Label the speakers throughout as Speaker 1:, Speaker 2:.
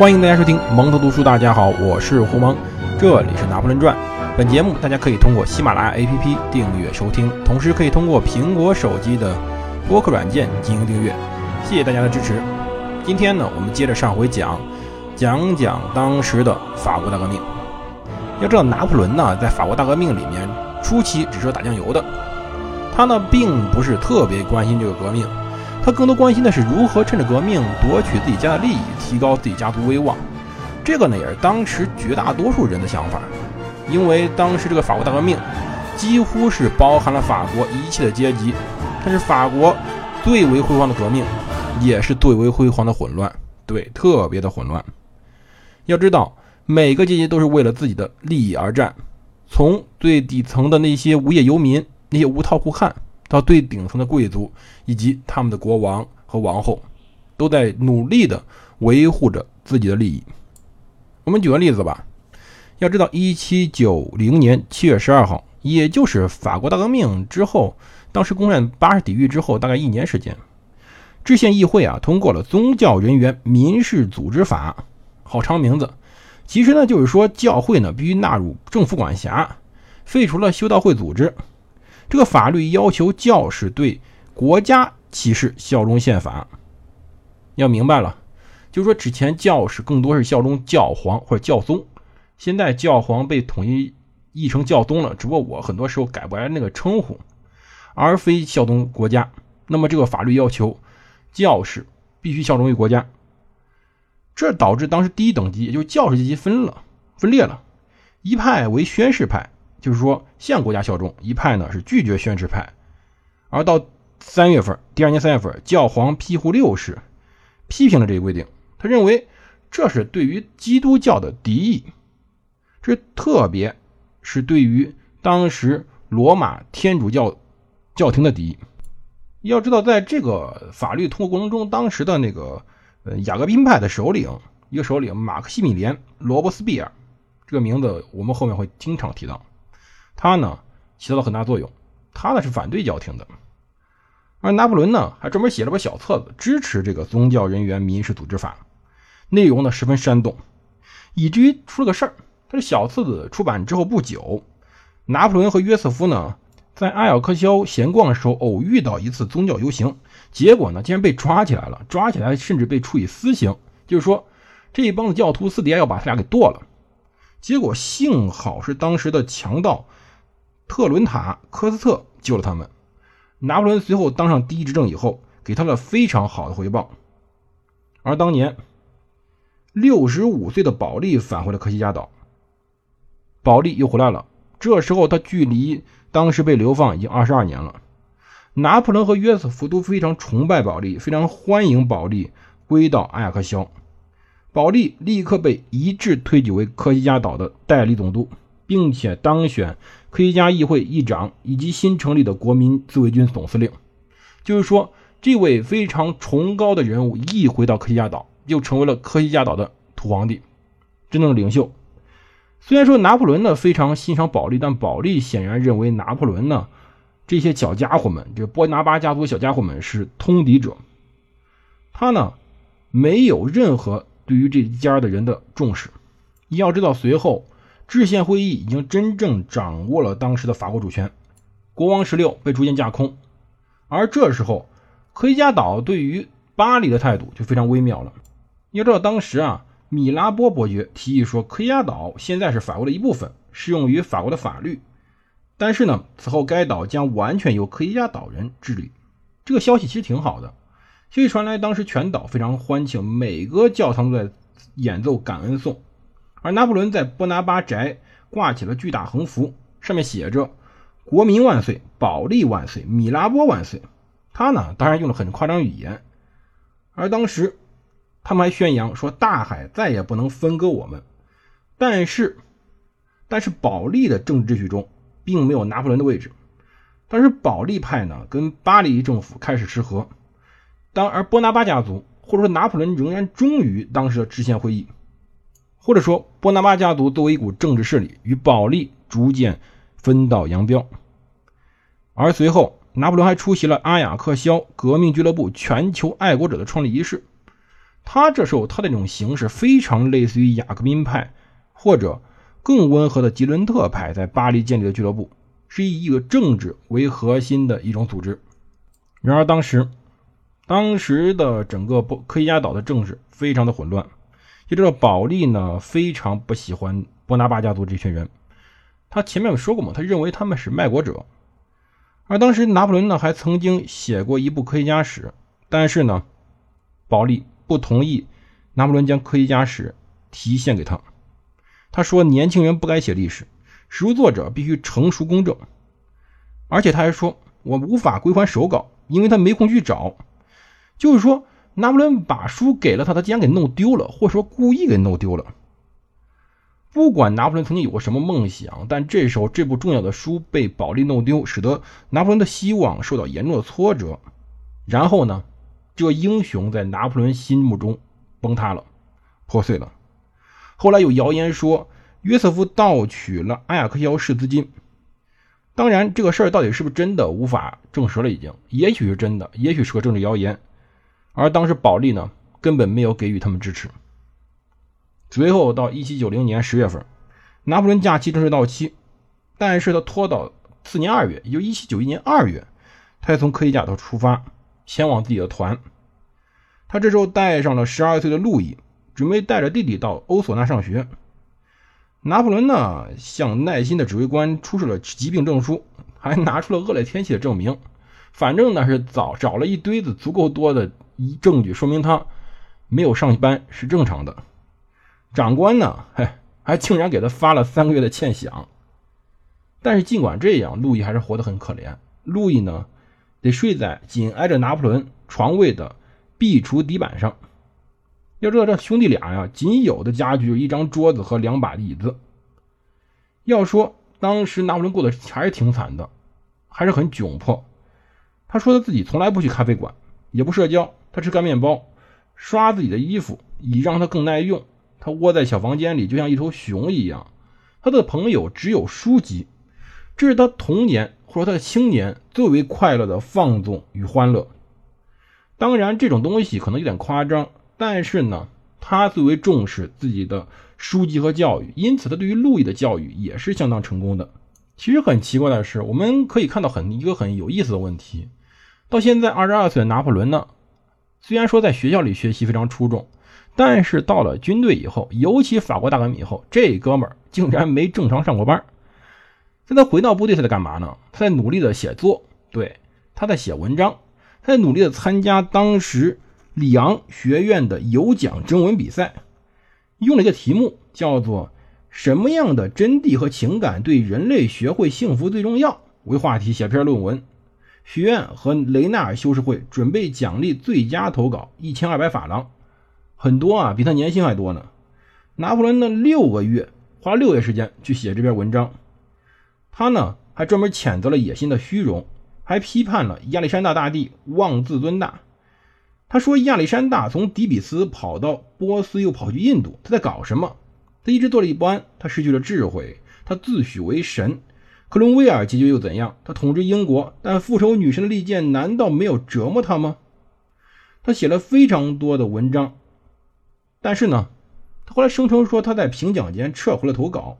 Speaker 1: 欢迎大家收听蒙头读书。大家好，我是胡蒙，这里是拿破仑传。本节目大家可以通过喜马拉雅 APP 订阅收听，同时可以通过苹果手机的播客软件进行订阅。谢谢大家的支持。今天呢，我们接着上回讲，讲讲当时的法国大革命。要知道，拿破仑呢，在法国大革命里面初期只是打酱油的，他呢并不是特别关心这个革命。他更多关心的是如何趁着革命夺取自己家的利益，提高自己家族威望。这个呢，也是当时绝大多数人的想法。因为当时这个法国大革命几乎是包含了法国一切的阶级，它是法国最为辉煌的革命，也是最为辉煌的混乱。对，特别的混乱。要知道，每个阶级都是为了自己的利益而战，从最底层的那些无业游民、那些无套裤汉。到最顶层的贵族以及他们的国王和王后，都在努力的维护着自己的利益。我们举个例子吧，要知道，一七九零年七月十二号，也就是法国大革命之后，当时攻占巴士底狱之后，大概一年时间，制宪议会啊通过了《宗教人员民事组织法》，好长名字。其实呢，就是说教会呢必须纳入政府管辖，废除了修道会组织。这个法律要求教士对国家起誓效忠宪法。要明白了，就是说之前教士更多是效忠教皇或者教宗，现在教皇被统一译成教宗了，只不过我很多时候改不来那个称呼，而非效忠国家。那么这个法律要求教士必须效忠于国家，这导致当时第一等级也就是教士阶级分了分裂了，一派为宣誓派。就是说，向国家效忠一派呢是拒绝宣誓派，而到三月份，第二年三月份，教皇庇护六世批评了这一规定，他认为这是对于基督教的敌意，这特别是对于当时罗马天主教教廷的敌意。要知道，在这个法律通过过程中，当时的那个呃雅各宾派的首领，一个首领马克西米连·罗伯斯庇尔，这个名字我们后面会经常提到。他呢起到了很大作用，他呢是反对教廷的，而拿破仑呢还专门写了本小册子支持这个宗教人员民事组织法，内容呢十分煽动，以至于出了个事儿。他这小册子出版之后不久，拿破仑和约瑟夫呢在阿尔克肖闲逛的时候偶遇到一次宗教游行，结果呢竟然被抓起来了，抓起来甚至被处以私刑，就是说这一帮子教徒私底下要把他俩给剁了。结果幸好是当时的强盗。特伦塔科斯特救了他们。拿破仑随后当上第一执政以后，给他了非常好的回报。而当年六十五岁的保利返回了科西嘉岛，保利又回来了。这时候他距离当时被流放已经二十二年了。拿破仑和约瑟夫都非常崇拜保利，非常欢迎保利归到阿雅克肖。保利立刻被一致推举为科西嘉岛的代理总督。并且当选科学家议会议长以及新成立的国民自卫军总司令，就是说，这位非常崇高的人物一回到科学家岛，就成为了科学家岛的土皇帝，真正的领袖。虽然说拿破仑呢非常欣赏保利，但保利显然认为拿破仑呢这些小家伙们，这波拿巴家族小家伙们是通敌者，他呢没有任何对于这家的人的重视。要知道，随后。制宪会议已经真正掌握了当时的法国主权，国王十六被逐渐架空，而这时候科西嘉岛对于巴黎的态度就非常微妙了。要知道，当时啊，米拉波伯爵提议说，科西嘉岛现在是法国的一部分，适用于法国的法律，但是呢，此后该岛将完全由科西嘉岛人治理。这个消息其实挺好的，消息传来，当时全岛非常欢庆，每个教堂都在演奏感恩颂。而拿破仑在波拿巴宅挂起了巨大横幅，上面写着“国民万岁，保利万岁，米拉波万岁”。他呢，当然用了很夸张语言。而当时，他们还宣扬说大海再也不能分割我们。但是，但是保利的政治秩序中并没有拿破仑的位置。当时保利派呢，跟巴黎政府开始失和。当而波拿巴家族或者说拿破仑仍然忠于当时的制宪会议。或者说，波拿巴家族作为一股政治势力，与保利逐渐分道扬镳。而随后，拿破仑还出席了阿雅克肖革命俱乐部全球爱国者的创立仪式。他这时候他的这种形式非常类似于雅各宾派或者更温和的吉伦特派在巴黎建立的俱乐部，是以一个政治为核心的一种组织。然而当时，当时的整个波科西亚岛的政治非常的混乱。就这个保利呢，非常不喜欢波拿巴家族这群人。他前面有说过嘛，他认为他们是卖国者。而当时拿破仑呢，还曾经写过一部科学家史，但是呢，保利不同意拿破仑将科学家史提献给他。他说，年轻人不该写历史，史书作者必须成熟公正。而且他还说，我无法归还手稿，因为他没空去找。就是说。拿破仑把书给了他，他竟然给弄丢了，或者说故意给弄丢了。不管拿破仑曾经有过什么梦想，但这时候这部重要的书被保利弄丢，使得拿破仑的希望受到严重的挫折。然后呢，这英雄在拿破仑心目中崩塌了，破碎了。后来有谣言说约瑟夫盗取了阿雅克肖市资金，当然这个事儿到底是不是真的，无法证实了。已经，也许是真的，也许是个政治谣言。而当时保利呢，根本没有给予他们支持。随后到一七九零年十月份，拿破仑假期正式到期，但是他拖到次年二月，也就一七九一年二月，他才从科西嘉岛出发，前往自己的团。他这时候带上了十二岁的路易，准备带着弟弟到欧索纳上学。拿破仑呢，向耐心的指挥官出示了疾病证书，还拿出了恶劣天气的证明。反正呢是找找了一堆子足够多的。一证据说明他没有上班是正常的。长官呢，嘿，还竟然给他发了三个月的欠饷。但是尽管这样，路易还是活得很可怜。路易呢，得睡在紧挨着拿破仑床位的壁橱底板上。要知道，这兄弟俩呀，仅有的家具就一张桌子和两把椅子。要说当时拿破仑过得还是挺惨的，还是很窘迫。他说他自己从来不去咖啡馆，也不社交。他吃干面包，刷自己的衣服，以让他更耐用。他窝在小房间里，就像一头熊一样。他的朋友只有书籍，这是他童年或者他的青年最为快乐的放纵与欢乐。当然，这种东西可能有点夸张，但是呢，他最为重视自己的书籍和教育，因此他对于路易的教育也是相当成功的。其实很奇怪的是，我们可以看到很一个很有意思的问题：到现在二十二岁的拿破仑呢？虽然说在学校里学习非常出众，但是到了军队以后，尤其法国大革命以后，这哥们儿竟然没正常上过班。在他回到部队，他在干嘛呢？他在努力的写作，对，他在写文章，他在努力的参加当时里昂学院的有奖征文比赛，用了一个题目叫做“什么样的真谛和情感对人类学会幸福最重要”为话题写篇论文。学院和雷纳尔修士会准备奖励最佳投稿一千二百法郎，很多啊，比他年薪还多呢。拿破仑呢，六个月花了六个月时间去写这篇文章。他呢，还专门谴责了野心的虚荣，还批判了亚历山大大帝妄自尊大。他说亚历山大从底比斯跑到波斯，又跑去印度，他在搞什么？他一直坐立不安，他失去了智慧，他自诩为神。克伦威尔结局又怎样？他统治英国，但复仇女神的利剑难道没有折磨他吗？他写了非常多的文章，但是呢，他后来声称说他在评奖间撤回了投稿，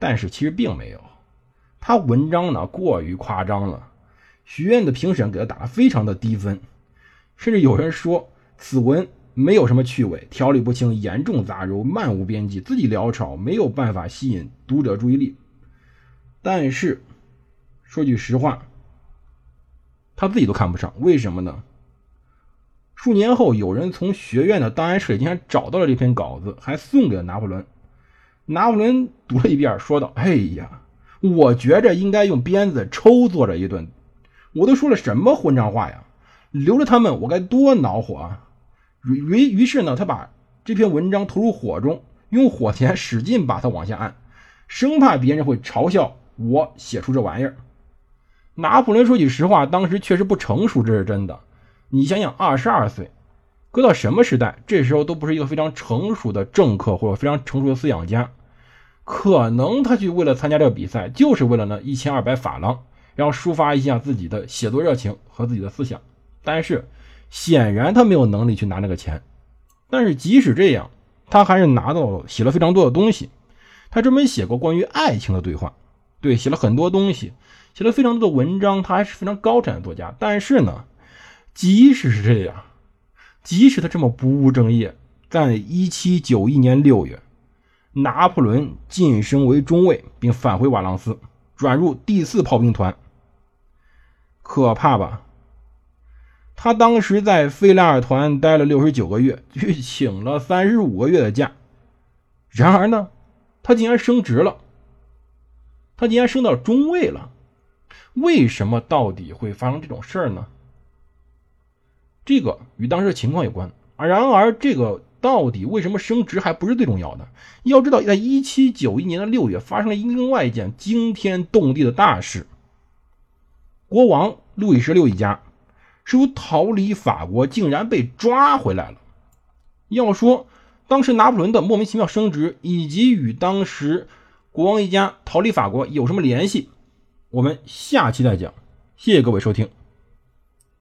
Speaker 1: 但是其实并没有。他文章呢过于夸张了，学院的评审给他打了非常的低分，甚至有人说此文没有什么趣味，条理不清，严重杂糅，漫无边际，字迹潦草，没有办法吸引读者注意力。但是，说句实话，他自己都看不上。为什么呢？数年后，有人从学院的档案室里竟然找到了这篇稿子，还送给了拿破仑。拿破仑读了一遍，说道：“哎呀，我觉着应该用鞭子抽作者一顿。我都说了什么混账话呀！留着他们，我该多恼火啊！”于于是呢，他把这篇文章投入火中，用火钳使劲把它往下按，生怕别人会嘲笑。我写出这玩意儿，拿破仑说句实话，当时确实不成熟，这是真的。你想想，二十二岁，搁到什么时代，这时候都不是一个非常成熟的政客或者非常成熟的思想家。可能他去为了参加这个比赛，就是为了那一千二百法郎，然后抒发一下自己的写作热情和自己的思想。但是显然他没有能力去拿那个钱。但是即使这样，他还是拿到了写了非常多的东西。他专门写过关于爱情的对话，对，写了很多东西，写了非常多的文章。他还是非常高产的作家。但是呢，即使是这样，即使他这么不务正业，在一七九一年六月，拿破仑晋升为中尉，并返回瓦朗斯，转入第四炮兵团。可怕吧？他当时在费拉尔团待了六十九个月，去请了三十五个月的假。然而呢？他竟然升职了，他竟然升到中尉了，为什么到底会发生这种事儿呢？这个与当时的情况有关啊。然而，这个到底为什么升职还不是最重要的。要知道，在一七九一年的六月，发生了另外一件惊天动地的大事：国王路易十六一家试图逃离法国，竟然被抓回来了。要说。当时拿破仑的莫名其妙升职，以及与当时国王一家逃离法国有什么联系？我们下期再讲。谢谢各位收听。